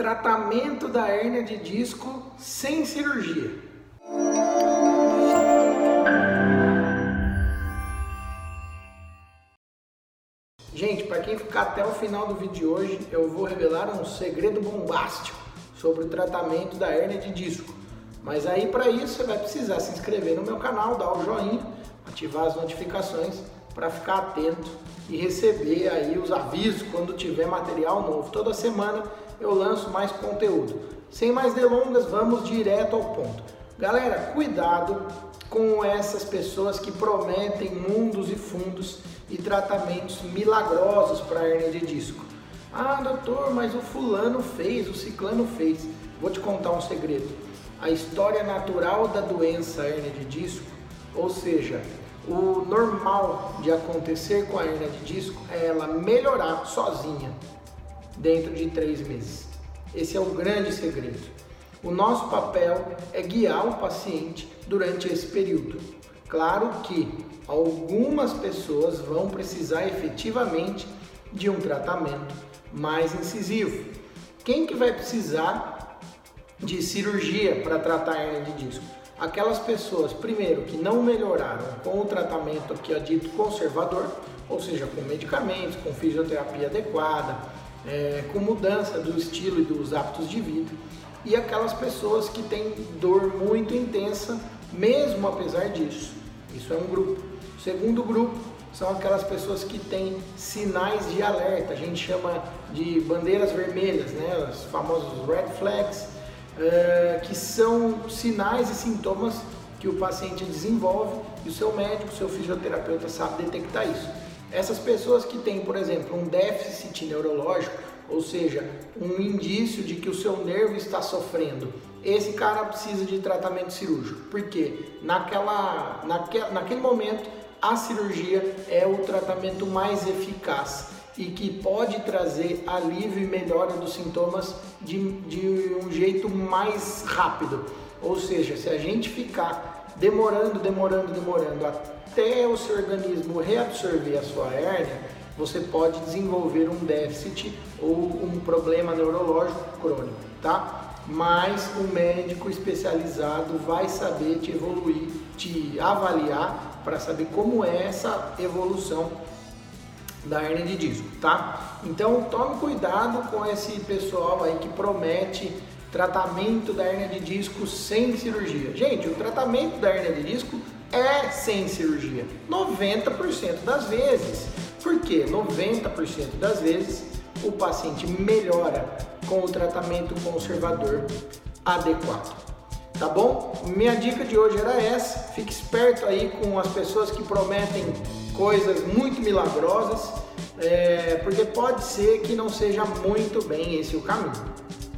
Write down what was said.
Tratamento da hérnia de disco sem cirurgia. Gente, para quem ficar até o final do vídeo de hoje, eu vou revelar um segredo bombástico sobre o tratamento da hérnia de disco. Mas aí para isso você vai precisar se inscrever no meu canal, dar o joinha, ativar as notificações para ficar atento e receber aí os avisos quando tiver material novo. Toda semana eu lanço mais conteúdo. Sem mais delongas, vamos direto ao ponto. Galera, cuidado com essas pessoas que prometem mundos e fundos e tratamentos milagrosos para hernia de disco. Ah, doutor, mas o fulano fez, o ciclano fez. Vou te contar um segredo. A história natural da doença hernia de disco, ou seja, o normal de acontecer com a hernia de disco é ela melhorar sozinha dentro de três meses. Esse é o grande segredo. O nosso papel é guiar o paciente durante esse período. Claro que algumas pessoas vão precisar efetivamente de um tratamento mais incisivo. Quem que vai precisar de cirurgia para tratar a hernia de disco? Aquelas pessoas, primeiro, que não melhoraram com o tratamento que é dito conservador, ou seja, com medicamentos, com fisioterapia adequada, é, com mudança do estilo e dos hábitos de vida, e aquelas pessoas que têm dor muito intensa, mesmo apesar disso. Isso é um grupo. O segundo grupo são aquelas pessoas que têm sinais de alerta, a gente chama de bandeiras vermelhas, né? os famosos red flags, uh, que são sinais e sintomas que o paciente desenvolve e o seu médico, o seu fisioterapeuta sabe detectar isso. Essas pessoas que têm, por exemplo, um déficit neurológico, ou seja, um indício de que o seu nervo está sofrendo, esse cara precisa de tratamento cirúrgico, porque naquela, naquele, naquele momento a cirurgia é o tratamento mais eficaz e que pode trazer alívio e melhora dos sintomas de, de um jeito mais rápido. Ou seja, se a gente ficar demorando, demorando, demorando até o seu organismo reabsorver a sua hérnia, você pode desenvolver um déficit ou um problema neurológico crônico, tá? Mas o médico especializado vai saber te evoluir, te avaliar para saber como é essa evolução da hernia de disco, tá? Então tome cuidado com esse pessoal aí que promete tratamento da hernia de disco sem cirurgia. Gente, o tratamento da hernia de disco é sem cirurgia, 90% das vezes. Por quê? 90% das vezes o paciente melhora com o tratamento conservador adequado tá bom? Minha dica de hoje era essa. Fique esperto aí com as pessoas que prometem coisas muito milagrosas, é, porque pode ser que não seja muito bem esse o caminho.